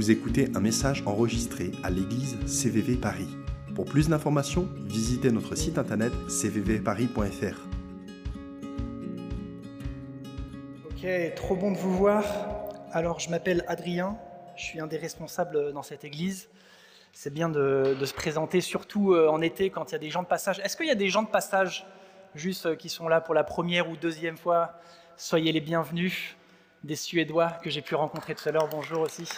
Vous écoutez un message enregistré à l'église CVV Paris. Pour plus d'informations, visitez notre site internet cvvparis.fr. Ok, trop bon de vous voir. Alors, je m'appelle Adrien, je suis un des responsables dans cette église. C'est bien de, de, se présenter, surtout euh, en été quand il y a des gens de passage. Est-ce qu'il y a des gens de passage juste euh, qui sont là pour la première ou deuxième fois? Soyez les bienvenus. Des Suédois que j'ai pu rencontrer tout à l'heure, bonjour aussi.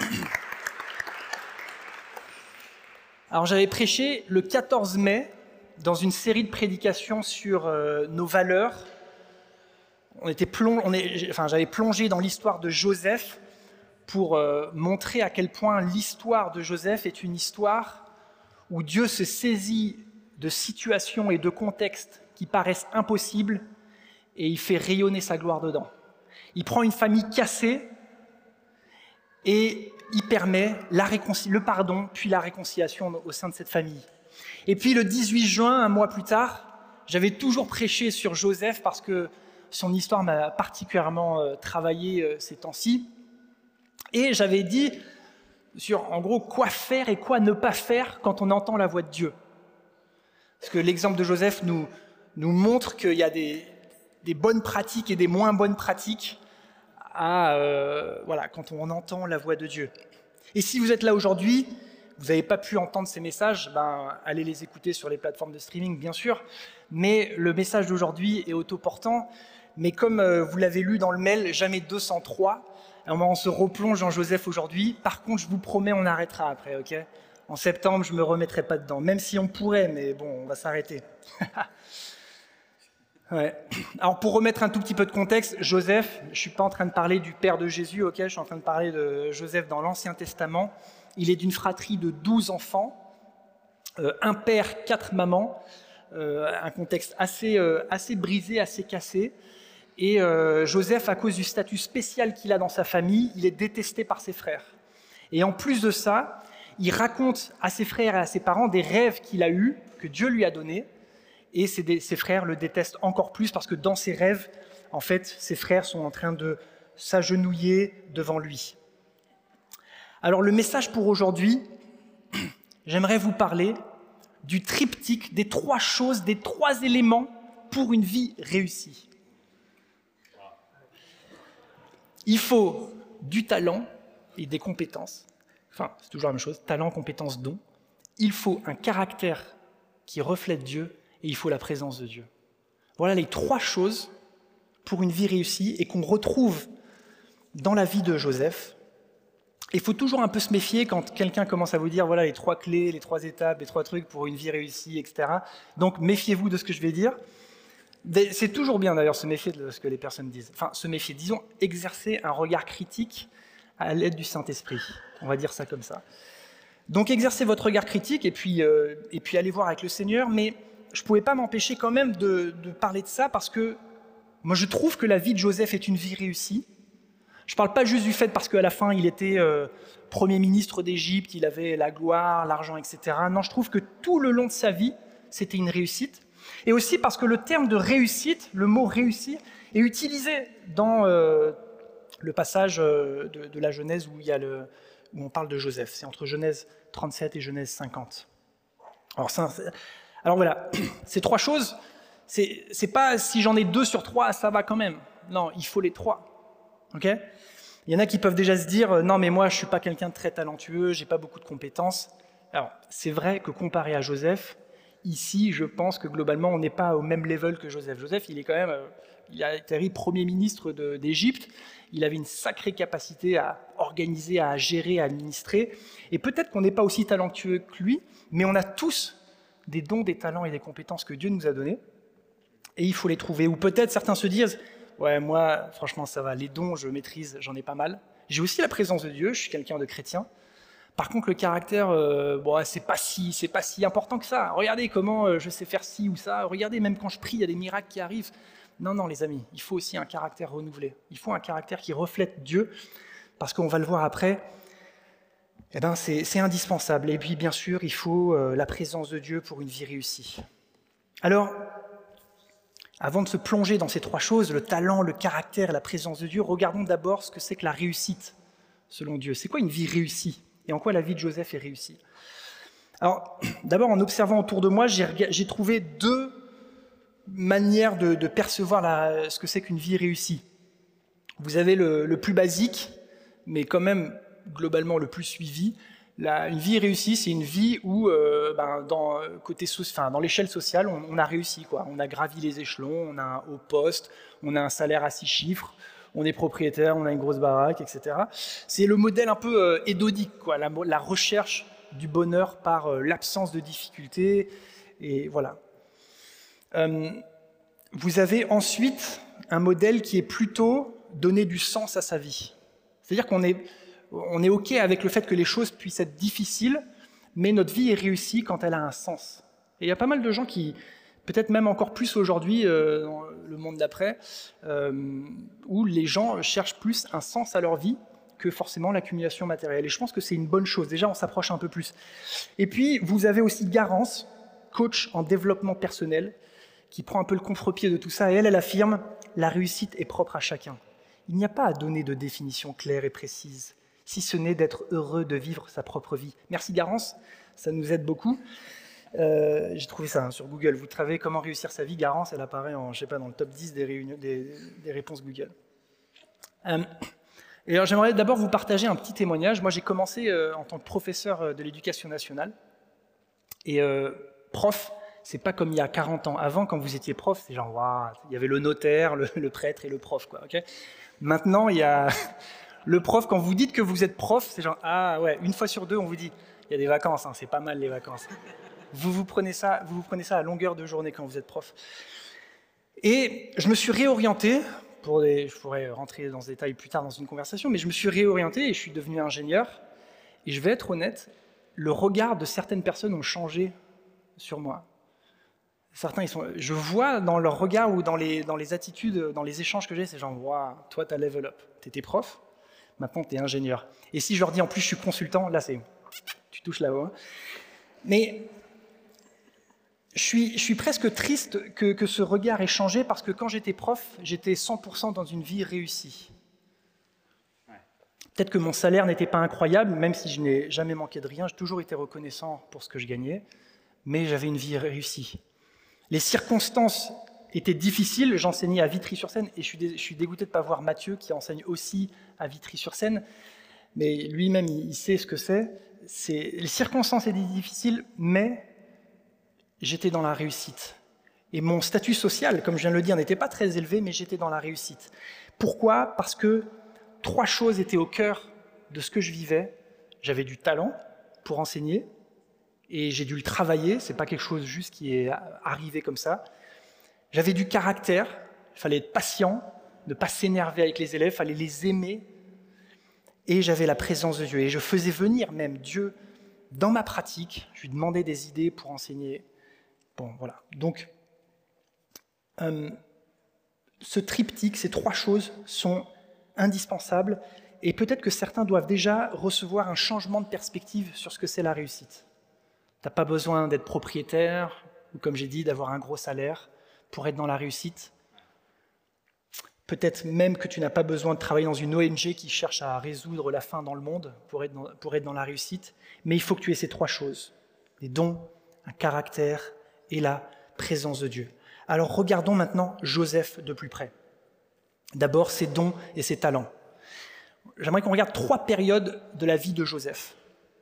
Alors j'avais prêché le 14 mai dans une série de prédications sur euh, nos valeurs. On était enfin, j'avais plongé dans l'histoire de Joseph pour euh, montrer à quel point l'histoire de Joseph est une histoire où Dieu se saisit de situations et de contextes qui paraissent impossibles et il fait rayonner sa gloire dedans. Il prend une famille cassée et il permet le pardon, puis la réconciliation au sein de cette famille. Et puis le 18 juin, un mois plus tard, j'avais toujours prêché sur Joseph parce que son histoire m'a particulièrement euh, travaillé euh, ces temps-ci. Et j'avais dit sur, en gros, quoi faire et quoi ne pas faire quand on entend la voix de Dieu. Parce que l'exemple de Joseph nous, montre qu'il y a des bonnes pratiques et des moins bonnes pratiques euh, voilà, quand on entend la voix de Dieu. Et si vous êtes là aujourd'hui, vous n'avez pas pu entendre ces messages, ben, allez les écouter sur les plateformes de streaming, bien sûr. Mais le message d'aujourd'hui est autoportant. Mais comme euh, vous l'avez lu dans le mail, jamais 203, on se replonge en Joseph aujourd'hui. Par contre, je vous promets, on arrêtera après, ok? En septembre, je me remettrai pas dedans, même si on pourrait, mais bon, on va s'arrêter. Ouais. Alors pour remettre un tout petit peu de contexte, Joseph, je suis pas en train de parler du père de Jésus, ok, je suis en train de parler de Joseph dans l'Ancien Testament. Il est d'une fratrie de 12 enfants, euh, un père, quatre mamans, euh, un contexte assez, euh, assez brisé, assez cassé. Et Joseph, à cause du statut spécial qu'il a dans sa famille, il est détesté par ses frères. Et en plus de ça, il raconte à ses frères et à ses parents des rêves qu'il a eus, que Dieu lui a donnés, et ses, frères le détestent encore plus parce que dans ses rêves, en fait, ses frères sont en train de s'agenouiller devant lui. Alors le message pour aujourd'hui, j'aimerais vous parler du triptyque des trois choses, des trois éléments pour une vie réussie. Il faut du talent et des compétences. Enfin, c'est toujours la même chose, talent, compétences, don. Il faut un caractère qui reflète Dieu et il faut la présence de Dieu. Voilà les trois choses pour une vie réussie et qu'on retrouve dans la vie de Joseph. Il faut toujours un peu se méfier quand quelqu'un commence à vous dire voilà les trois clés, les trois étapes, les trois trucs pour une vie réussie, etc. Donc méfiez-vous de ce que je vais dire. C'est toujours bien d'ailleurs se méfier de ce que les personnes disent. Enfin, se méfier, disons, exercer un regard critique à l'aide du Saint-Esprit. On va dire ça comme ça. Donc exercez votre regard critique et puis, euh, et puis allez voir avec le Seigneur, mais je ne pouvais pas m'empêcher quand même de, parler de ça parce que moi je trouve que la vie de Joseph est une vie réussie. Je ne parle pas juste du fait parce qu'à la fin il était euh, Premier ministre d'Égypte, il avait la gloire, l'argent, etc. Non, je trouve que tout le long de sa vie, c'était une réussite. Et aussi parce que le terme de réussite, le mot réussir, est utilisé dans euh, le passage euh, de, la Genèse où, il y a où on parle de Joseph. C'est entre Genèse 37 et Genèse 50. Alors alors voilà, ces trois choses, c'est pas si j'en ai deux sur trois, ça va quand même. Non, il faut les trois. Ok? Il y en a qui peuvent déjà se dire euh, non, mais moi je suis pas quelqu'un de très talentueux, j'ai pas beaucoup de compétences. Alors c'est vrai que comparé à Joseph, ici je pense que globalement on n'est pas au même level que Joseph. Joseph, il est quand même, euh, il a été premier ministre d'Égypte. Il avait une sacrée capacité à organiser, à gérer, à administrer. Et peut-être qu'on n'est pas aussi talentueux que lui, mais on a tous des dons, des talents et des compétences que Dieu nous a donnés, et il faut les trouver. Ou peut-être certains se disent, ouais, moi, franchement, ça va, les dons, je maîtrise, j'en ai pas mal. J'ai aussi la présence de Dieu, je suis quelqu'un de chrétien. Par contre, le caractère, euh, bon, c'est pas si, c'est pas si important que ça. Regardez comment euh, je sais faire ci ou ça. Regardez, même quand je prie, il y a des miracles qui arrivent. Non, non, les amis, il faut aussi un caractère renouvelé. Il faut un caractère qui reflète Dieu, parce qu'on va le voir après eh ben, c'est indispensable. Et puis, bien sûr, il faut euh, la présence de Dieu pour une vie réussie. Alors, avant de se plonger dans ces trois choses, le talent, le caractère et la présence de Dieu, regardons d'abord ce que c'est que la réussite selon Dieu C'est quoi une vie réussie? Et en quoi la vie de Joseph est réussie? Alors, d'abord, en observant autour de moi, j'ai trouvé deux manières de, percevoir ce que c'est qu'une vie réussie. Vous avez le, plus basique, mais quand même globalement le plus suivi. une vie réussie, c'est une vie où, euh, ben, dans, côté enfin, dans l'échelle sociale, on, a réussi. Quoi. On a gravi les échelons, on a un haut poste, on a un salaire à six chiffres, on est propriétaire, on a une grosse baraque, etc. C'est le modèle un peu euh, quoi, la, recherche du bonheur par euh, l'absence de difficultés. Et voilà. Euh, vous avez ensuite un modèle qui est plutôt donner du sens à sa vie. C'est-à-dire qu'on est, on est OK avec le fait que les choses puissent être difficiles, mais notre vie est réussie quand elle a un sens. Et il y a pas mal de gens qui, peut-être même encore plus aujourd'hui, euh, dans le monde d'après, euh, où les gens cherchent plus un sens à leur vie que forcément l'accumulation matérielle. Et je pense que c'est une bonne chose. Déjà, on s'approche un peu plus. Et puis, vous avez aussi Garance, coach en développement personnel, qui prend un peu le contre-pied de tout ça. Et elle, elle affirme, la réussite est propre à chacun. Il n'y a pas à donner de définition claire et précise, si ce n'est d'être heureux de vivre sa propre vie. Merci Garance, ça nous aide beaucoup. Euh, j'ai trouvé ça hein, sur Google. Vous travaillez comment réussir sa vie. Garance, elle apparaît je sais pas, dans le top 10 des, réponses Google. Euh, alors, j'aimerais d'abord vous partager un petit témoignage. Moi, j'ai commencé euh, en tant que professeur de l'éducation nationale. Et prof, c'est pas comme il y a 40 ans. Avant, quand vous étiez prof, c'est genre, il y avait le notaire, le, prêtre et le prof. Quoi, Maintenant, il y a le prof, quand vous dites que vous êtes prof, c'est genre, ah ouais, une fois sur deux, on vous dit, il y a des vacances, hein, c'est pas mal les vacances. Vous vous, prenez ça, vous vous prenez ça à longueur de journée quand vous êtes prof. Et je me suis réorienté, je pourrais rentrer dans ce détail plus tard dans une conversation, mais je me suis réorienté et je suis devenu ingénieur. Et je vais être honnête, le regard de certaines personnes ont changé sur moi. Certains, ils sont, je vois dans leur regard ou dans les, dans les attitudes, dans les échanges que j'ai, c'est genre, waouh, toi, tu as level up. Tu étais prof, maintenant tu es ingénieur. Et si je leur dis en plus je suis consultant, là, c'est, tu touches là-haut. Mais je suis, presque triste que, ce regard ait changé parce que quand j'étais prof, j'étais 100% dans une vie réussie. Peut-être que mon salaire n'était pas incroyable, même si je n'ai jamais manqué de rien, j'ai toujours été reconnaissant pour ce que je gagnais, mais j'avais une vie réussie. Les circonstances étaient difficiles, j'enseignais à Vitry-sur-Seine, et je suis, je suis dégoûté de ne pas voir Mathieu qui enseigne aussi à Vitry-sur-Seine, mais lui-même il, sait ce que c'est. Les circonstances étaient difficiles, mais j'étais dans la réussite. Et mon statut social, comme je viens de le dire, n'était pas très élevé, mais j'étais dans la réussite. Pourquoi? Parce que trois choses étaient au cœur de ce que je vivais. J'avais du talent pour enseigner, et j'ai dû le travailler, c'est pas quelque chose juste qui est arrivé comme ça. J'avais du caractère, il fallait être patient, ne pas s'énerver avec les élèves, il fallait les aimer, et j'avais la présence de Dieu. Et je faisais venir même Dieu dans ma pratique, je lui demandais des idées pour enseigner, Bon, voilà. Donc, euh, ce triptyque, ces trois choses sont indispensables et peut-être que certains doivent déjà recevoir un changement de perspective sur ce que c'est la réussite. Tu n'as pas besoin d'être propriétaire ou, comme j'ai dit, d'avoir un gros salaire pour être dans la réussite. Peut-être même que tu n'as pas besoin de travailler dans une ONG qui cherche à résoudre la faim dans le monde pour être dans, pour être dans la réussite. Mais il faut que tu aies ces trois choses. Des dons, un caractère et la présence de Dieu. Alors regardons maintenant Joseph de plus près. D'abord ses dons et ses talents. J'aimerais qu'on regarde trois périodes de la vie de Joseph.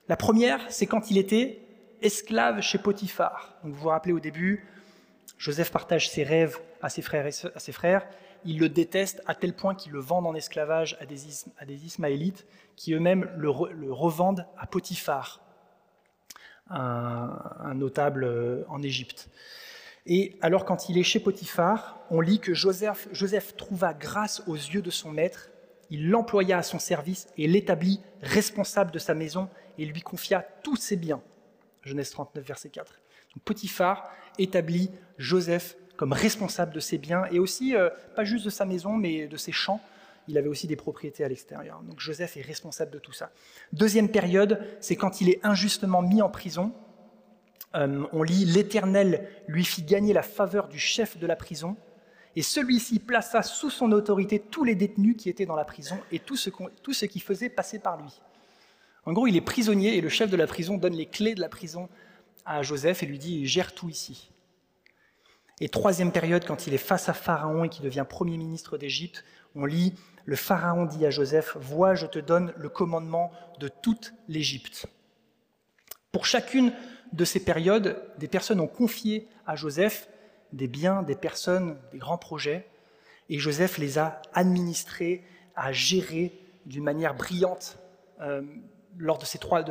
La première, c'est quand il était esclave chez Potiphar. vous vous rappelez au début, Joseph partage ses rêves à ses frères. à ses frères. Il le déteste à tel point qu'il le vend en esclavage à des, Ismaélites qui eux-mêmes le, revendent à Potiphar, un, notable euh, en Égypte. Et alors quand il est chez Potiphar, on lit que Joseph, Joseph trouva grâce aux yeux de son maître, il l'employa à son service et l'établit responsable de sa maison et lui confia tous ses biens. Genèse 39, verset 4. Donc Potiphar établit Joseph comme responsable de ses biens et aussi, euh, pas juste de sa maison, mais de ses champs, il avait aussi des propriétés à l'extérieur. Donc Joseph est responsable de tout ça. Deuxième période, c'est quand il est injustement mis en prison. Euh, on lit L'Éternel lui fit gagner la faveur du chef de la prison, Et celui-ci plaça sous son autorité tous les détenus qui étaient dans la prison et tout ce, tout qui faisait passer par lui. En gros, il est prisonnier et le chef de la prison donne les clés de la prison à Joseph et lui dit Gère tout ici. Et troisième période, quand il est face à Pharaon et qu'il devient premier ministre d'Égypte, on lit Le Pharaon dit à Joseph Vois, je te donne le commandement de toute l'Égypte. Pour chacune de ces périodes, des personnes ont confié à Joseph des biens, des personnes, des grands projets, et Joseph les a administrés, a gérés d'une manière brillante euh, lors de ces, trois,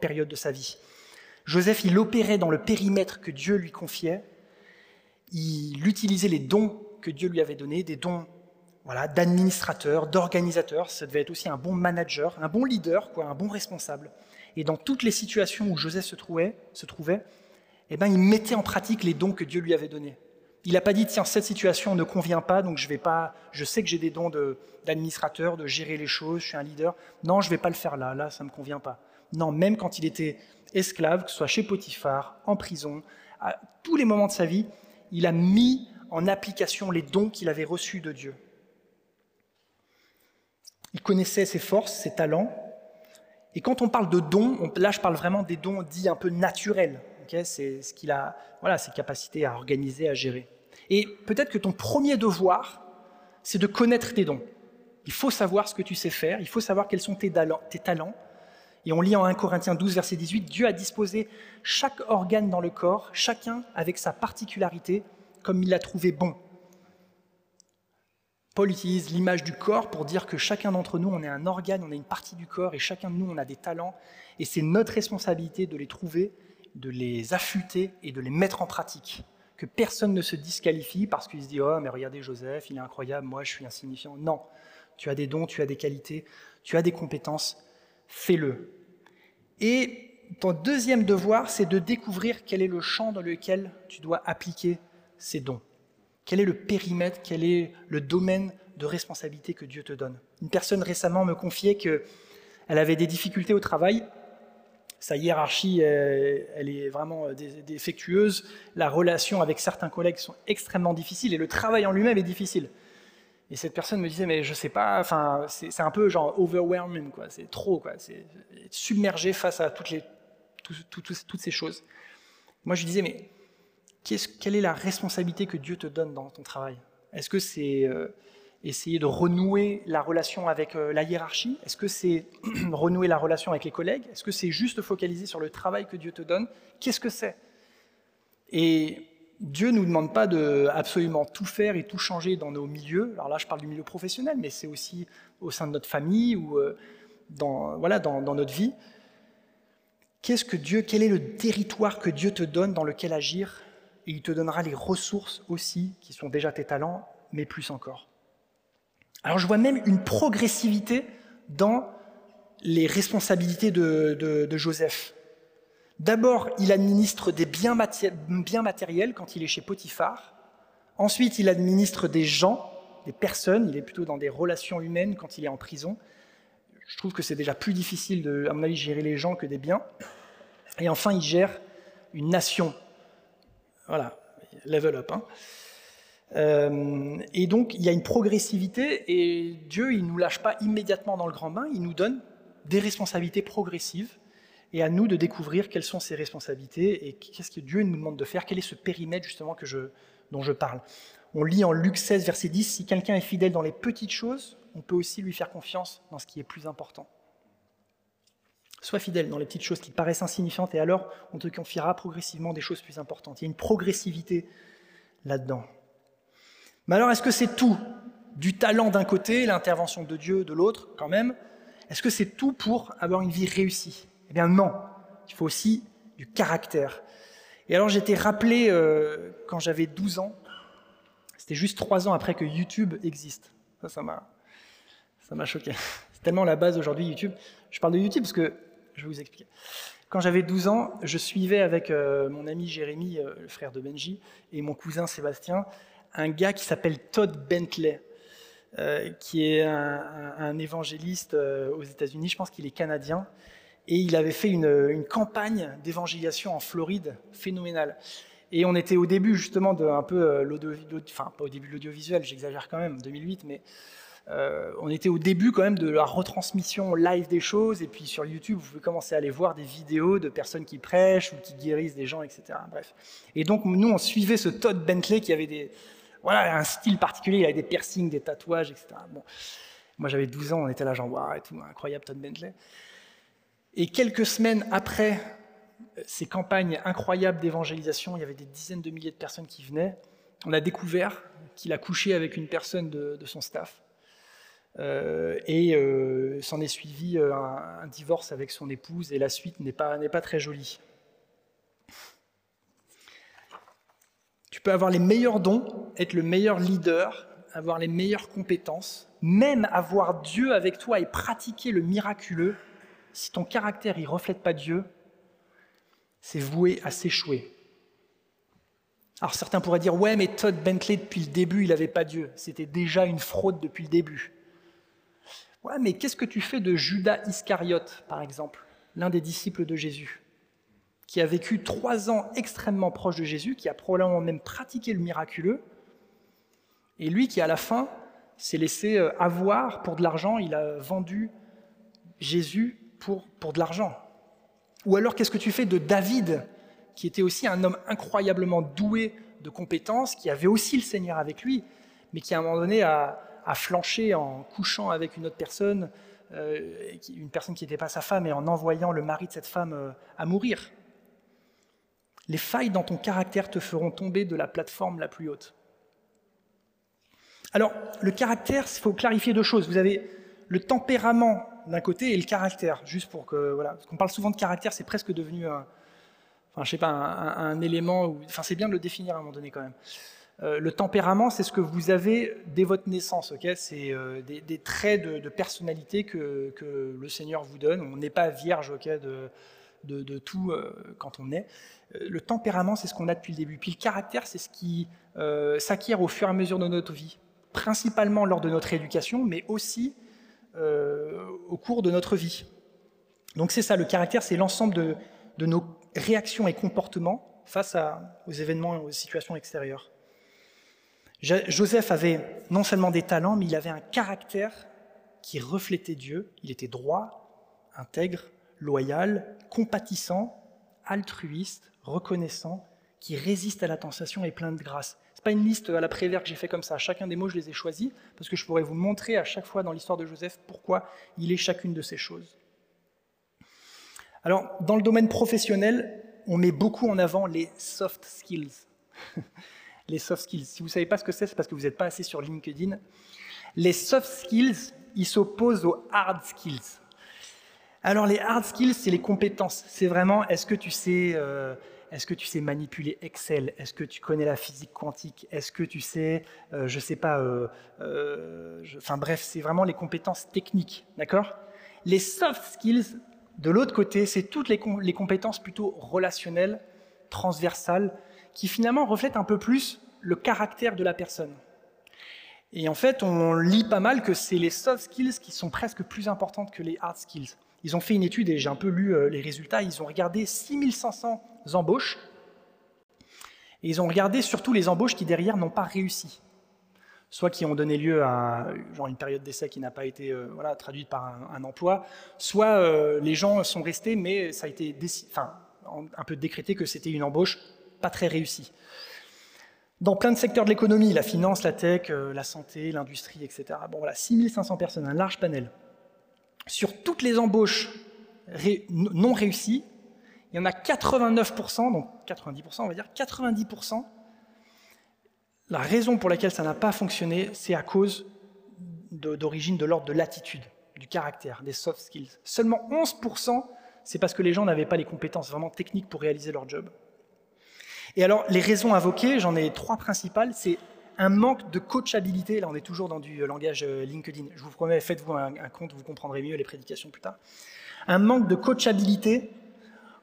périodes de sa vie. Joseph, il opérait dans le périmètre que Dieu lui confiait, il utilisait les dons que Dieu lui avait donnés, des dons voilà, d'administrateur, d'organisateur, ça devait être aussi un bon manager, un bon leader, quoi, un bon responsable. Et dans toutes les situations où Joseph se trouvait, se trouvait eh ben, il mettait en pratique les dons que Dieu lui avait donnés. Il n'a pas dit, tiens, cette situation ne convient pas, donc je vais pas, je sais que j'ai des dons d'administrateur, de, gérer les choses, je suis un leader. Non, je ne vais pas le faire là, là, ça ne me convient pas. Non, même quand il était esclave, que ce soit chez Potiphar, en prison, à tous les moments de sa vie, il a mis en application les dons qu'il avait reçus de Dieu. Il connaissait ses forces, ses talents. Et quand on parle de dons, là je parle vraiment des dons dits un peu naturels. c'est ce qu'il a, voilà, ses capacités à organiser, à gérer. Et peut-être que ton premier devoir, c'est de connaître tes dons. Il faut savoir ce que tu sais faire, il faut savoir quels sont tes talents, et on lit en 1 Corinthiens 12, verset 18, Dieu a disposé chaque organe dans le corps, chacun avec sa particularité, comme il l'a trouvé bon. Paul utilise l'image du corps pour dire que chacun d'entre nous, on est un organe, on est une partie du corps, et chacun de nous, on a des talents, et c'est notre responsabilité de les trouver, de les affûter et de les mettre en pratique. Que personne ne se disqualifie parce qu'il se dit Oh, mais regardez Joseph, il est incroyable, moi je suis insignifiant. Non, tu as des dons, tu as des qualités, tu as des compétences, fais-le. Et ton deuxième devoir, c'est de découvrir quel est le champ dans lequel tu dois appliquer ces dons. Quel est le périmètre, quel est le domaine de responsabilité que Dieu te donne. Une personne récemment me confiait qu'elle avait des difficultés au travail. Sa hiérarchie, elle est vraiment défectueuse. La relation avec certains collègues sont extrêmement difficiles et le travail en lui-même est difficile. Et cette personne me disait, mais je sais pas, enfin, c'est un peu genre overwhelming, quoi. C'est trop, quoi. C'est submergé face à toutes, les, toutes ces choses. Moi, je lui disais, mais quelle est la responsabilité que Dieu te donne dans ton travail? Est-ce que c'est euh, essayer de renouer la relation avec euh, la hiérarchie? Est-ce que c'est renouer la relation avec les collègues? Est-ce que c'est juste focaliser sur le travail que Dieu te donne? Qu'est-ce que c'est? Et Dieu ne nous demande pas de absolument tout faire et tout changer dans nos milieux. Alors là, je parle du milieu professionnel, mais c'est aussi au sein de notre famille ou euh, dans, voilà, dans, notre vie. Qu'est-ce que Dieu, quel est le territoire que Dieu te donne dans lequel agir? Et il te donnera les ressources aussi, qui sont déjà tes talents, mais plus encore. Alors je vois même une progressivité dans les responsabilités de Joseph. D'abord, il administre des biens, matériels quand il est chez Potiphar. Ensuite, il administre des gens, des personnes. Il est plutôt dans des relations humaines quand il est en prison. Je trouve que c'est déjà plus difficile, de, à mon avis, gérer les gens que des biens. Et enfin, il gère une nation. Voilà, level up. Hein. Euh, et donc, il y a une progressivité, et Dieu, il ne nous lâche pas immédiatement dans le grand bain, il nous donne des responsabilités progressives et à nous de découvrir quelles sont ses responsabilités et qu'est-ce que Dieu nous demande de faire, quel est ce périmètre justement que dont je parle. On lit en Luc 16, verset 10, si quelqu'un est fidèle dans les petites choses, on peut aussi lui faire confiance dans ce qui est plus important. Sois fidèle dans les petites choses qui te paraissent insignifiantes et alors on te confiera progressivement des choses plus importantes. Il y a une progressivité là-dedans. Mais alors est-ce que c'est tout Du talent d'un côté, l'intervention de Dieu de l'autre quand même? Est-ce que c'est tout pour avoir une vie réussie? Eh bien non, il faut aussi du caractère. Et alors j'étais rappelé euh, quand j'avais 12 ans, c'était juste 3 ans après que YouTube existe. Ça, m'a, choqué. C'est tellement la base aujourd'hui YouTube. Je parle de YouTube parce que, je vais vous expliquer. Quand j'avais 12 ans, je suivais avec euh, mon ami Jérémy, euh, le frère de Benji, et mon cousin Sébastien, un gars qui s'appelle Todd Bentley. qui est un évangéliste aux États-Unis, je pense qu'il est canadien, et il avait fait une, campagne d'évangélisation en Floride phénoménale. Et on était au début justement de un peu euh, l'audiovisuel, enfin pas au début l'audiovisuel, j'exagère quand même, 2008, mais euh, on était au début quand même de la retransmission live des choses. Et puis sur YouTube, vous pouvez commencer à aller voir des vidéos de personnes qui prêchent ou qui guérissent des gens, etc. Bref. Et donc nous, on suivait ce Todd Bentley qui avait des, voilà, un style particulier, il avait des piercings, des tatouages, etc. Bon. Moi j'avais 12 ans, on était là genre, waouh, et tout, incroyable Todd Bentley. Et quelques semaines après ces campagnes incroyables d'évangélisation, il y avait des dizaines de milliers de personnes qui venaient. On a découvert qu'il a couché avec une personne de, son staff. Euh, et euh, s'en est suivi euh, un, divorce avec son épouse, et la suite n'est pas, pas très jolie. Tu peux avoir les meilleurs dons, être le meilleur leader, avoir les meilleures compétences, même avoir Dieu avec toi et pratiquer le miraculeux. Si ton caractère ne reflète pas Dieu, c'est voué à s'échouer. Alors certains pourraient dire, ouais, mais Todd Bentley, depuis le début, il n'avait pas Dieu. C'était déjà une fraude depuis le début. Ouais, mais qu'est-ce que tu fais de Judas Iscariote, par exemple, l'un des disciples de Jésus, qui a vécu trois ans extrêmement proche de Jésus, qui a probablement même pratiqué le miraculeux, et lui qui, à la fin, s'est laissé euh, avoir pour de l'argent, il a vendu Jésus pour, pour de l'argent. Ou alors, qu'est-ce que tu fais de David, qui était aussi un homme incroyablement doué de compétences, qui avait aussi le Seigneur avec lui, mais qui à un moment donné a, flanché en couchant avec une autre personne, euh, une personne qui n'était pas sa femme, et en envoyant le mari de cette femme euh, à mourir. Les failles dans ton caractère te feront tomber de la plateforme la plus haute. Alors, le caractère, il faut clarifier deux choses. Vous avez le tempérament d'un côté et le caractère, juste pour que voilà, parce qu'on parle souvent de caractère, c'est presque devenu un, enfin je sais pas, un, élément, enfin c'est bien de le définir à un moment donné quand même. Euh, le tempérament, c'est ce que vous avez dès votre naissance, ok? C'est euh, des, traits de, personnalité que, le Seigneur vous donne. On n'est pas vierge, ok, de, de, tout euh, quand on est. Le tempérament, c'est ce qu'on a depuis le début. Puis le caractère, c'est ce qui s'acquiert au fur et à mesure de notre vie, principalement lors de notre éducation, mais aussi euh, au cours de notre vie. Donc c'est ça, le caractère, c'est l'ensemble de, nos réactions et comportements face aux événements et aux situations extérieures. Joseph avait non seulement des talents, mais il avait un caractère qui reflétait Dieu. Il était droit, intègre, loyal, compatissant, altruiste, reconnaissant, qui résiste à la tentation et plein de grâce pas une liste à la Prévert que j'ai fait comme ça. Chacun des mots, je les ai choisis parce que je pourrais vous montrer à chaque fois dans l'histoire de Joseph pourquoi il est chacune de ces choses. Alors, dans le domaine professionnel, on met beaucoup en avant les soft skills. les soft skills. Si vous ne savez pas ce que c'est, c'est parce que vous n'êtes pas assez sur LinkedIn. Les soft skills, ils s'opposent aux hard skills. Alors, les hard skills, c'est les compétences. C'est vraiment, est-ce que tu sais euh, est-ce que tu sais manipuler Excel? Est-ce que tu connais la physique quantique? Est-ce que tu sais, euh, je sais pas, euh, euh, enfin bref, c'est vraiment les compétences techniques, d'accord? Les soft skills, de l'autre côté, c'est toutes les, les, compétences plutôt relationnelles, transversales, qui finalement reflètent un peu plus le caractère de la personne. Et en fait, on lit pas mal que c'est les soft skills qui sont presque plus importantes que les hard skills. Ils ont fait une étude et j'ai un peu lu les résultats. Ils ont regardé 6500 embauches. Et ils ont regardé surtout les embauches qui derrière n'ont pas réussi, soit qui ont donné lieu à genre une période d'essai qui n'a pas été euh, voilà, traduite par un, emploi, soit euh, les gens sont restés, mais ça a été enfin, un peu décrété que c'était une embauche pas très réussie. Dans plein de secteurs de l'économie, la finance, la tech, euh, la santé, l'industrie, etc. Bon voilà, 6500 personnes, un large panel. Sur toutes les embauches non réussies, il y en a 89%, donc 90%, on va dire 90%. La raison pour laquelle ça n'a pas fonctionné, c'est à cause d'origine de, l'ordre de l'attitude, du caractère, des soft skills. Seulement 11%, c'est parce que les gens n'avaient pas les compétences vraiment techniques pour réaliser leur job. Et alors, les raisons invoquées, j'en ai trois principales. C'est un manque de coachabilité. Là, on est toujours dans du langage euh, LinkedIn. Je vous promets, faites-vous un, compte, vous comprendrez mieux les prédications plus tard. Un manque de coachabilité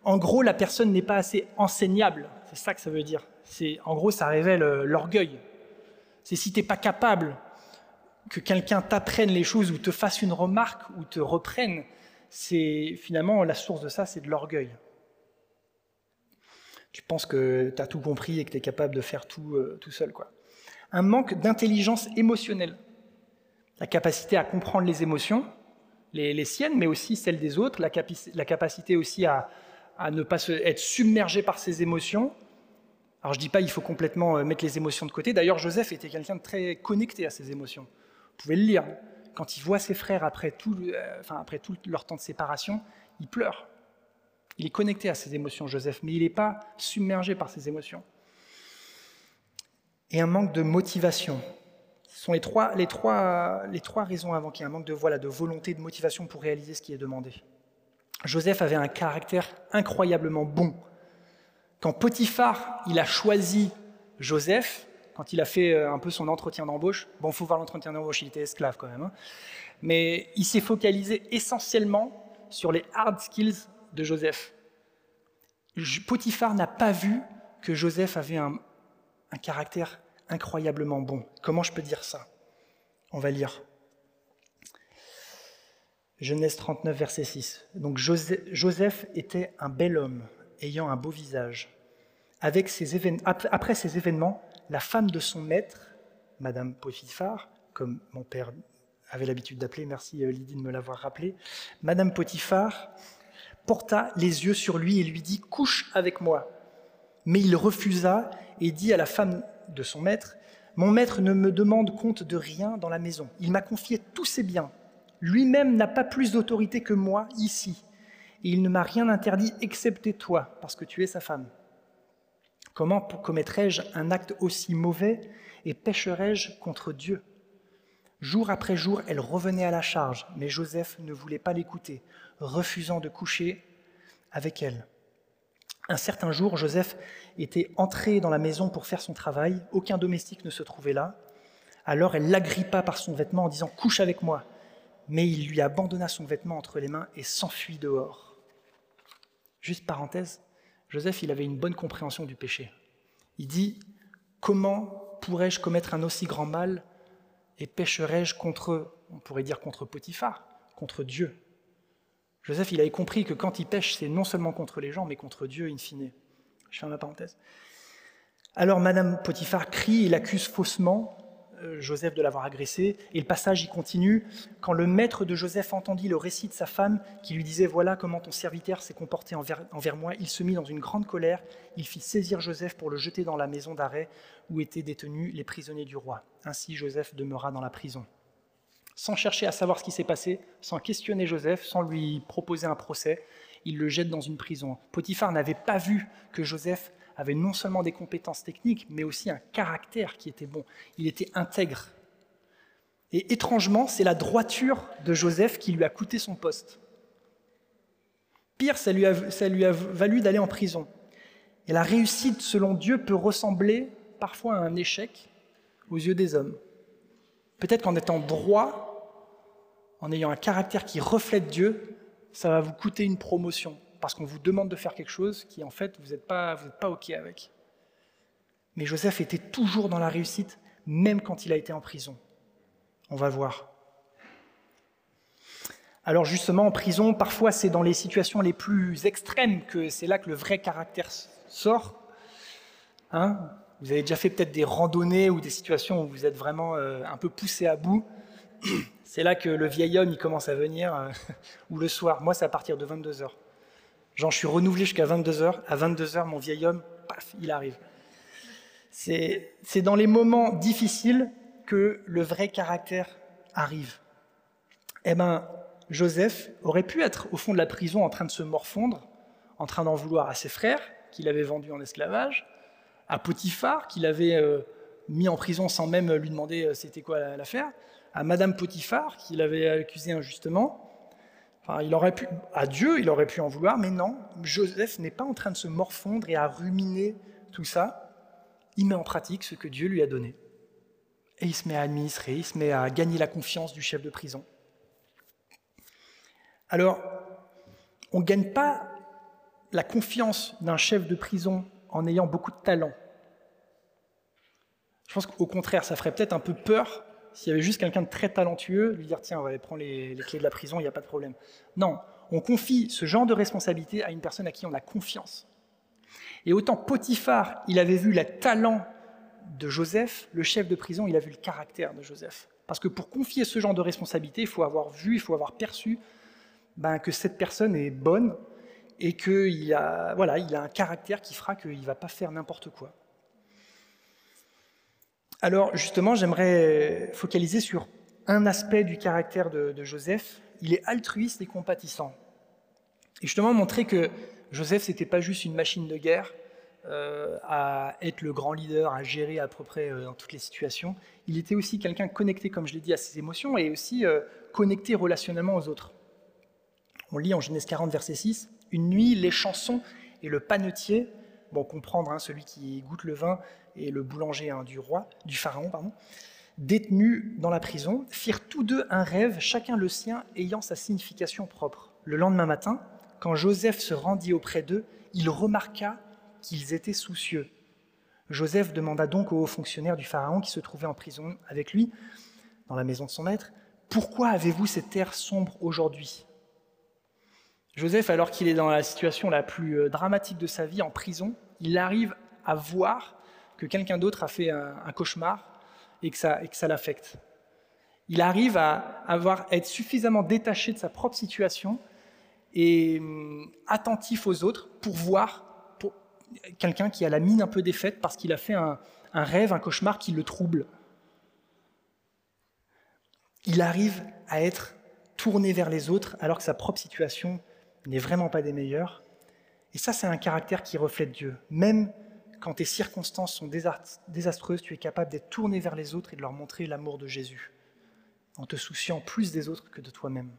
en gros, la personne n'est pas assez enseignable. C'est ça que ça veut dire. En gros, ça révèle euh, l'orgueil. C'est si tu n'es pas capable que quelqu'un t'apprenne les choses ou te fasse une remarque ou te reprenne, c'est finalement la source de ça, c'est de l'orgueil. Tu penses que tu as tout compris et que tu es capable de faire tout euh, tout seul. Quoi. Un manque d'intelligence émotionnelle. La capacité à comprendre les émotions, les, siennes, mais aussi celles des autres. La, capacité aussi à, ne pas être submergé par ses émotions. Alors je ne dis pas qu'il faut complètement euh, mettre les émotions de côté. D'ailleurs, Joseph était quelqu'un de très connecté à ses émotions. Vous pouvez le lire. Quand il voit ses frères après tout, euh, enfin, après tout leur temps de séparation, il pleure. Il est connecté à ses émotions, Joseph, mais il n'est pas submergé par ses émotions. Et un manque de motivation. Ce sont les trois, les trois, les trois raisons un manque de, voilà, de volonté, de motivation pour réaliser ce qui est demandé. Joseph avait un caractère incroyablement bon. Quand Potiphar, il a choisi Joseph, quand il a fait euh, un peu son entretien d'embauche, bon, faut voir l'entretien d'embauche, il était esclave quand même, hein, mais il s'est focalisé essentiellement sur les hard skills de Joseph. Potiphar n'a pas vu que Joseph avait un, un caractère incroyablement bon. Comment je peux dire ça? On va lire. Genèse 39, verset 6. Donc Joseph était un bel homme, ayant un beau visage. Avec après ces événements, la femme de son maître, Madame Potiphar, comme mon père avait l'habitude d'appeler, merci euh, Lydie de me l'avoir rappelé, Madame Potiphar porta les yeux sur lui et lui dit Couche avec moi. Mais il refusa et dit à la femme de son maître Mon maître ne me demande compte de rien dans la maison. Il m'a confié tous ses biens lui-même n'a pas plus d'autorité que moi ici, et il ne m'a rien interdit excepté toi, parce que tu es sa femme. Comment commettrais-je un acte aussi mauvais et pécherais-je contre Dieu? Jour après jour, elle revenait à la charge, mais Joseph ne voulait pas l'écouter, refusant de coucher avec elle. Un certain jour, Joseph était entré dans la maison pour faire son travail, aucun domestique ne se trouvait là. Alors elle l'agrippa par son vêtement en disant ⁇ Couche avec moi ⁇ mais il lui abandonna son vêtement entre les mains et s'enfuit dehors. Juste parenthèse, Joseph, il avait une bonne compréhension du péché. Il dit, comment pourrais-je commettre un aussi grand mal et pécherais-je contre, on pourrait dire contre Potiphar, contre Dieu? Joseph, il avait compris que quand il pêche, c'est non seulement contre les gens, mais contre Dieu in fine. Je ferme parenthèse. Alors Madame Potiphar crie et l'accuse faussement, euh, Joseph de l'avoir agressé. Et le passage y continue. Quand le maître de Joseph entendit le récit de sa femme, qui lui disait Voilà comment ton serviteur s'est comporté envers, envers, moi, il se mit dans une grande colère. Il fit saisir Joseph pour le jeter dans la maison d'arrêt où étaient détenus les prisonniers du roi. Ainsi Joseph demeura dans la prison. Sans chercher à savoir ce qui s'est passé, sans questionner Joseph, sans lui proposer un procès, il le jette dans une prison. Potiphar n'avait pas vu que Joseph avait non seulement des compétences techniques, mais aussi un caractère qui était bon. Il était intègre. Et étrangement, c'est la droiture de Joseph qui lui a coûté son poste. Pire, ça lui a, ça lui a valu d'aller en prison. Et la réussite, selon Dieu, peut ressembler parfois à un échec aux yeux des hommes. Peut-être qu'en étant droit, en ayant un caractère qui reflète Dieu, ça va vous coûter une promotion parce qu'on vous demande de faire quelque chose qui, en fait, vous n'êtes pas, pas OK avec. Mais Joseph était toujours dans la réussite, même quand il a été en prison. On va voir. Alors justement, en prison, parfois c'est dans les situations les plus extrêmes que c'est là que le vrai caractère sort. Hein? Vous avez déjà fait peut-être des randonnées ou des situations où vous êtes vraiment euh, un peu poussé à bout. C'est là que le vieil homme il commence à venir, euh, ou le soir. Moi, c'est à partir de 22 heures. J'en suis renouvelé jusqu'à 22h. À 22h, mon vieil homme, paf, il arrive. C'est dans les moments difficiles que le vrai caractère arrive. Eh bien, Joseph aurait pu être au fond de la prison en train de se morfondre, en train d'en vouloir à ses frères qu'il avait vendus en esclavage, à Potiphar qu'il avait euh, mis en prison sans même lui demander euh, c'était quoi l'affaire, à Madame Potiphar qu'il avait accusé injustement, il aurait pu, à Dieu, il aurait pu en vouloir, mais non, Joseph n'est pas en train de se morfondre et à ruminer tout ça. Il met en pratique ce que Dieu lui a donné. Et il se met à administrer, il se met à gagner la confiance du chef de prison. Alors, on ne gagne pas la confiance d'un chef de prison en ayant beaucoup de talent. Je pense qu'au contraire, ça ferait peut-être un peu peur s'il y avait juste quelqu'un de très talentueux, lui dire tiens, on va prendre les, clés de la prison, il n'y a pas de problème. Non, on confie ce genre de responsabilité à une personne à qui on a confiance. Et autant Potiphar, il avait vu le talent de Joseph, le chef de prison, il a vu le caractère de Joseph. Parce que pour confier ce genre de responsabilité, il faut avoir vu, il faut avoir perçu ben, que cette personne est bonne et qu'il a, voilà, il a un caractère qui fera qu'il ne va pas faire n'importe quoi. Alors justement, j'aimerais focaliser sur un aspect du caractère de, Joseph. Il est altruiste et compatissant. Et justement montrer que Joseph, n'était pas juste une machine de guerre euh, à être le grand leader, à gérer à peu près euh, dans toutes les situations. Il était aussi quelqu'un connecté, comme je l'ai dit, à ses émotions et aussi euh, connecté relationnellement aux autres. On lit en Genèse 40, verset 6, Une nuit, les chansons et le panetier, bon, comprendre hein, celui qui goûte le vin et le boulanger hein, du roi, du pharaon, détenus dans la prison, firent tous deux un rêve, chacun le sien, ayant sa signification propre. Le lendemain matin, quand Joseph se rendit auprès d'eux, il remarqua qu'ils étaient soucieux. Joseph demanda donc aux hauts fonctionnaires du Pharaon qui se trouvaient en prison avec lui, dans la maison de son maître, Pourquoi avez-vous cet air sombre aujourd'hui? Joseph, alors qu'il est dans la situation la plus euh, dramatique de sa vie, en prison, il arrive à voir que quelqu'un d'autre a fait un, cauchemar et que ça, l'affecte. Il arrive à avoir, être suffisamment détaché de sa propre situation et hum, attentif aux autres pour voir quelqu'un qui a la mine un peu défaite parce qu'il a fait un, un rêve, un cauchemar qui le trouble. Il arrive à être tourné vers les autres alors que sa propre situation n'est vraiment pas des meilleures. Et ça, c'est un caractère qui reflète Dieu. Même quand tes circonstances sont désastreuses, tu es capable d'être tourné vers les autres et de leur montrer l'amour de Jésus, en te souciant plus des autres que de toi-même.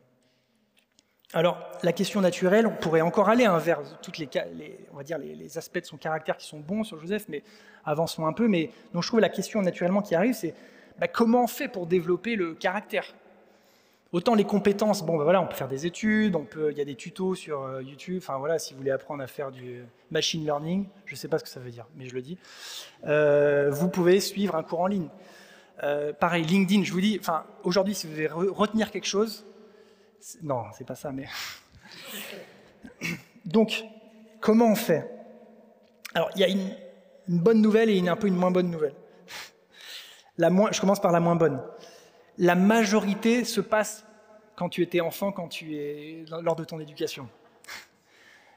Alors, la question naturelle, on pourrait encore aller vers tous les, on va dire les, aspects de son caractère qui sont bons sur Joseph, mais avançons un peu. Mais donc, je trouve la question naturellement qui arrive, c'est bah, comment on fait pour développer le caractère? Autant les compétences, bon, ben voilà, on peut faire des études, il y a des tutos sur euh, YouTube. Enfin voilà, si vous voulez apprendre à faire du machine learning, je ne sais pas ce que ça veut dire, mais je le dis. Euh, vous pouvez suivre un cours en ligne. Euh, pareil, LinkedIn, je vous dis, enfin aujourd'hui, si vous devez retenir quelque chose, non, c'est pas ça, mais donc comment on fait? Alors il y a une, bonne nouvelle et une, un peu une moins bonne nouvelle. La moins, je commence par la moins bonne la majorité se passe quand tu étais enfant, quand tu es lors de ton éducation.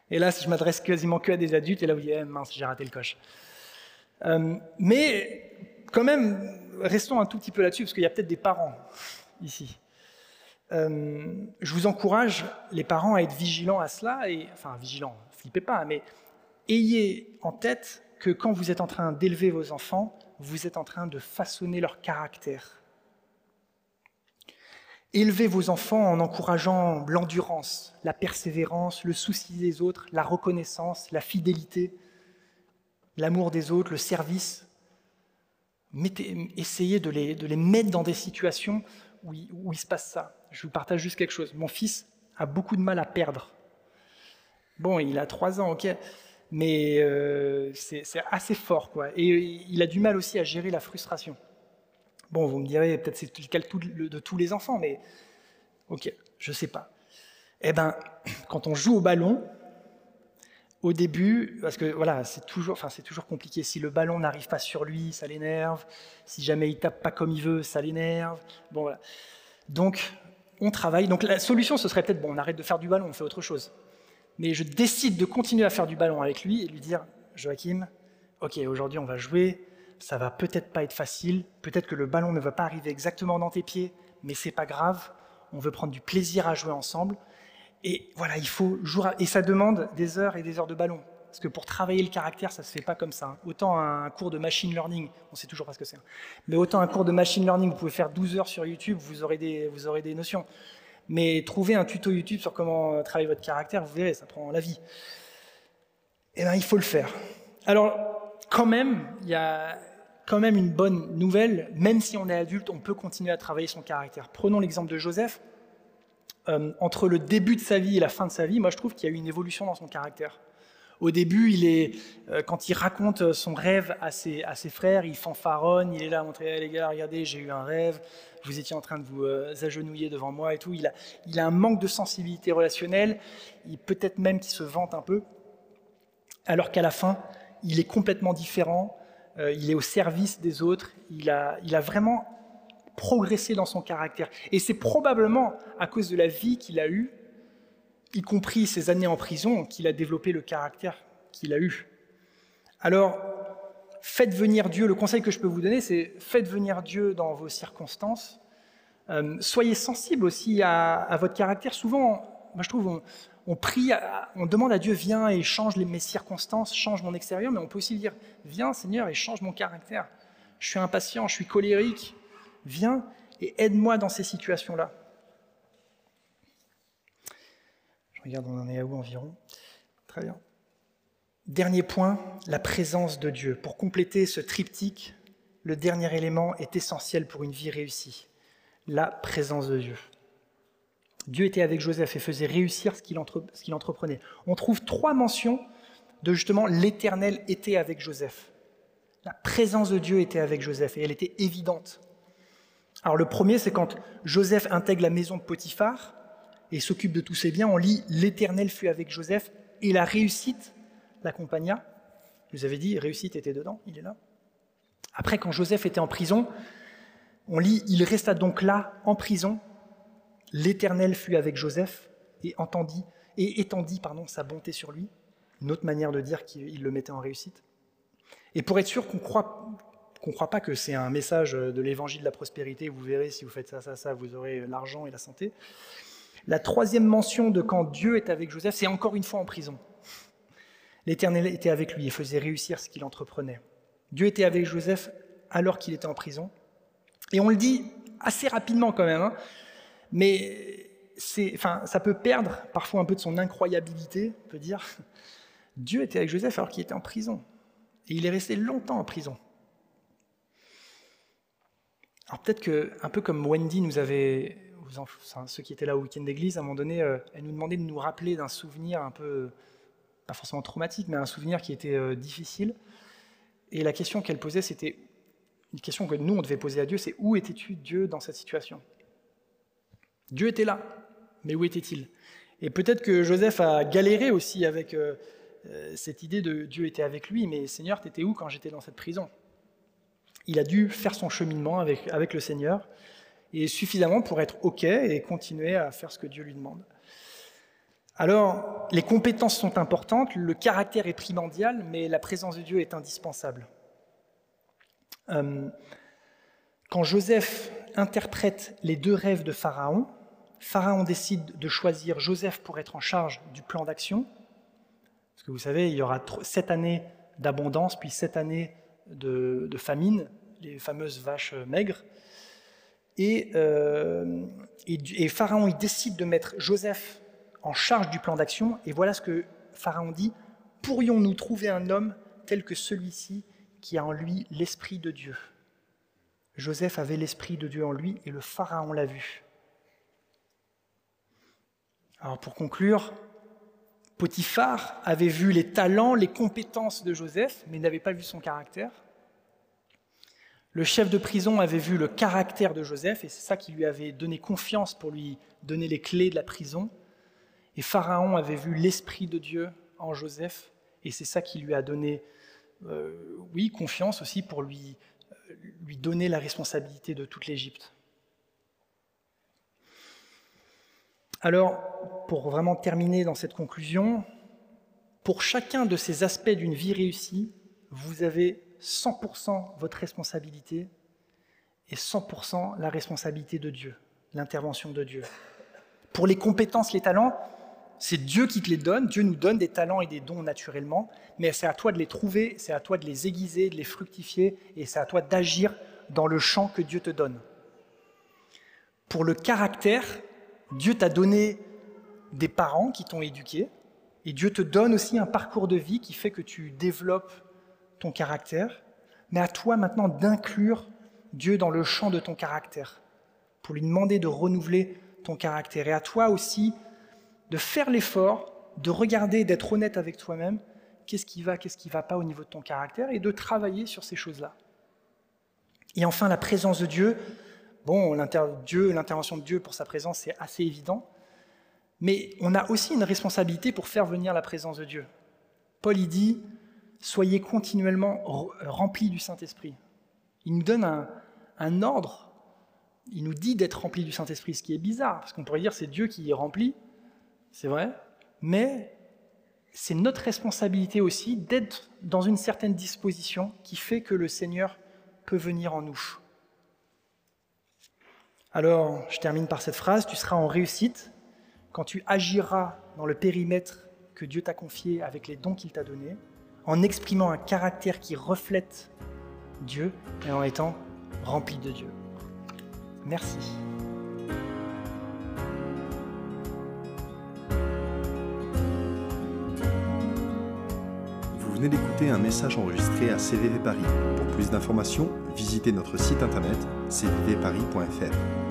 Et là, je m'adresse quasiment que à des adultes, et là vous eh, mince, j'ai raté le coche. Euh, mais quand même, restons un tout petit peu là-dessus, parce qu'il y a peut-être des parents ici. Euh, je vous encourage, les parents, à être vigilants à cela, et enfin vigilants, flippez pas, mais ayez en tête que quand vous êtes en train d'élever vos enfants, vous êtes en train de façonner leur caractère. Élevez vos enfants en encourageant l'endurance, la persévérance, le souci des autres, la reconnaissance, la fidélité, l'amour des autres, le service. essayez de les, de les, mettre dans des situations où il, se passe ça. Je vous partage juste quelque chose. Mon fils a beaucoup de mal à perdre. Bon, il a trois ans, ok, mais euh, c'est assez fort, quoi. Et il a du mal aussi à gérer la frustration. Bon, vous me direz, peut-être c'est le cas de tous les enfants, mais ok, je ne sais pas. Eh bien, quand on joue au ballon, au début, parce que voilà, c'est toujours, enfin, c'est toujours compliqué. Si le ballon n'arrive pas sur lui, ça l'énerve. Si jamais il tape pas comme il veut, ça l'énerve. Bon, voilà. Donc, on travaille. Donc, la solution, ce serait peut-être, bon, on arrête de faire du ballon, on fait autre chose. Mais je décide de continuer à faire du ballon avec lui et lui dire, Joachim, ok, aujourd'hui, on va jouer ça va peut-être pas être facile, peut-être que le ballon ne va pas arriver exactement dans tes pieds, mais c'est pas grave, on veut prendre du plaisir à jouer ensemble. Et voilà, il faut et ça demande des heures et des heures de ballon. Parce que pour travailler le caractère, ça se fait pas comme ça. Hein. Autant un cours de machine learning, on sait toujours pas ce que c'est, hein. mais autant un cours de machine learning, vous pouvez faire 12 heures sur YouTube, vous aurez des, vous aurez des notions. Mais trouver un tuto YouTube sur comment travailler votre caractère, vous verrez, ça prend la vie. Eh bien, il faut le faire. Alors, quand même, il y a, quand même une bonne nouvelle, même si on est adulte, on peut continuer à travailler son caractère. Prenons l'exemple de Joseph. Euh, entre le début de sa vie et la fin de sa vie, moi je trouve qu'il y a eu une évolution dans son caractère. Au début, il est, euh, quand il raconte son rêve à ses, à ses, frères, il fanfaronne, il est là à montrer les gars, regardez, j'ai eu un rêve, vous étiez en train de vous euh, agenouiller devant moi et tout. Il a, il a un manque de sensibilité relationnelle, peut-être même qu'il se vante un peu. alors qu'à la fin, il est complètement différent, euh, il est au service des autres, il a, il a vraiment progressé dans son caractère. Et c'est probablement à cause de la vie qu'il a eue, y compris ses années en prison, qu'il a développé le caractère qu'il a eu. Alors, faites venir Dieu, le conseil que je peux vous donner, c'est faites venir Dieu dans vos circonstances. Euh, soyez sensible aussi à, votre caractère. Souvent, moi je trouve, on prie, on demande à Dieu, viens et change mes circonstances, change mon extérieur, mais on peut aussi dire, viens Seigneur et change mon caractère. Je suis impatient, je suis colérique, viens et aide-moi dans ces situations-là. Je regarde, on en est à où environ? Très bien. Dernier point, la présence de Dieu. Pour compléter ce triptyque, le dernier élément est essentiel pour une vie réussie, la présence de Dieu. Dieu était avec Joseph et faisait réussir ce qu'il entreprenait. On trouve trois mentions de justement l'Éternel était avec Joseph. La présence de Dieu était avec Joseph et elle était évidente. Alors le premier, c'est quand Joseph intègre la maison de Potiphar et s'occupe de tous ses biens. On lit l'Éternel fut avec Joseph et la réussite l'accompagna. Je vous avais dit, réussite était dedans, il est là. Après, quand Joseph était en prison, on lit, il resta donc là en prison L'Éternel fut avec Joseph et entendit et étendit sa bonté sur lui. Une autre manière de dire qu'il le mettait en réussite. Et pour être sûr qu'on ne croit pas que c'est un message de l'évangile de la prospérité, vous verrez si vous faites ça, ça, ça, vous aurez l'argent et la santé. La troisième mention de quand Dieu est avec Joseph, c'est encore une fois en prison. L'Éternel était avec lui et faisait réussir ce qu'il entreprenait. Dieu était avec Joseph alors qu'il était en prison. Et on le dit assez rapidement quand même. Hein mais ça peut perdre parfois un peu de son incroyabilité, on peut dire. Dieu était avec Joseph alors qu'il était en prison. Et il est resté longtemps en prison. Alors peut-être que, un peu comme Wendy nous avait, ceux qui étaient là au week-end d'église, à un moment donné, euh, elle nous demandait de nous rappeler d'un souvenir un peu, pas forcément traumatique, mais un souvenir qui était euh, difficile. Et la question qu'elle posait, c'était une question que nous, on devait poser à Dieu, c'est où étais-tu, Dieu, dans cette situation? Dieu était là, mais où était-il? Et peut-être que Joseph a galéré aussi avec euh, euh, cette idée de Dieu était avec lui, mais Seigneur, tu étais où quand j'étais dans cette prison? Il a dû faire son cheminement avec, avec le Seigneur, et suffisamment pour être OK et continuer à faire ce que Dieu lui demande. Alors, les compétences sont importantes, le caractère est primordial, mais la présence de Dieu est indispensable. Euh, quand Joseph interprète les deux rêves de Pharaon, Pharaon décide de choisir Joseph pour être en charge du plan d'action. Parce que vous savez, il y aura sept années d'abondance, puis sept années de, famine, les fameuses vaches maigres. Euh, et, et, Pharaon, il décide de mettre Joseph en charge du plan d'action. Et voilà ce que Pharaon dit. Pourrions-nous trouver un homme tel que celui-ci qui a en lui l'Esprit de Dieu? Joseph avait l'Esprit de Dieu en lui et le Pharaon l'a vu. Alors pour conclure, Potiphar avait vu les talents, les compétences de Joseph, mais n'avait pas vu son caractère. Le chef de prison avait vu le caractère de Joseph, et c'est ça qui lui avait donné confiance pour lui donner les clés de la prison. Et Pharaon avait vu l'Esprit de Dieu en Joseph, et c'est ça qui lui a donné, euh, oui, confiance aussi pour lui lui donner la responsabilité de toute l'Égypte. Alors, pour vraiment terminer dans cette conclusion, pour chacun de ces aspects d'une vie réussie, vous avez 100% votre responsabilité et 100% la responsabilité de Dieu, l'intervention de Dieu. Pour les compétences, les talents, c'est Dieu qui te les donne. Dieu nous donne des talents et des dons naturellement, mais c'est à toi de les trouver, c'est à toi de les aiguiser, de les fructifier, et c'est à toi d'agir dans le champ que Dieu te donne. Pour le caractère, Dieu t'a donné des parents qui t'ont éduqué, et Dieu te donne aussi un parcours de vie qui fait que tu développes ton caractère, mais à toi maintenant d'inclure Dieu dans le champ de ton caractère, pour lui demander de renouveler ton caractère, et à toi aussi de faire l'effort, de regarder, d'être honnête avec toi-même, qu'est-ce qui va, qu'est-ce qui ne va pas au niveau de ton caractère, et de travailler sur ces choses-là. Et enfin, la présence de Dieu. Bon, l'intervention de Dieu pour sa présence, c'est assez évident, mais on a aussi une responsabilité pour faire venir la présence de Dieu. Paul y dit, soyez continuellement remplis du Saint-Esprit. Il nous donne un, un ordre, il nous dit d'être remplis du Saint-Esprit, ce qui est bizarre, parce qu'on pourrait dire c'est Dieu qui est rempli, c'est vrai, mais c'est notre responsabilité aussi d'être dans une certaine disposition qui fait que le Seigneur peut venir en nous. Alors, je termine par cette phrase, tu seras en réussite quand tu agiras dans le périmètre que Dieu t'a confié avec les dons qu'il t'a donnés, en exprimant un caractère qui reflète Dieu et en étant rempli de Dieu. Merci. Vous venez d'écouter un message enregistré à CVV Paris. Pour plus d'informations, visitez notre site internet cvvparis.fr.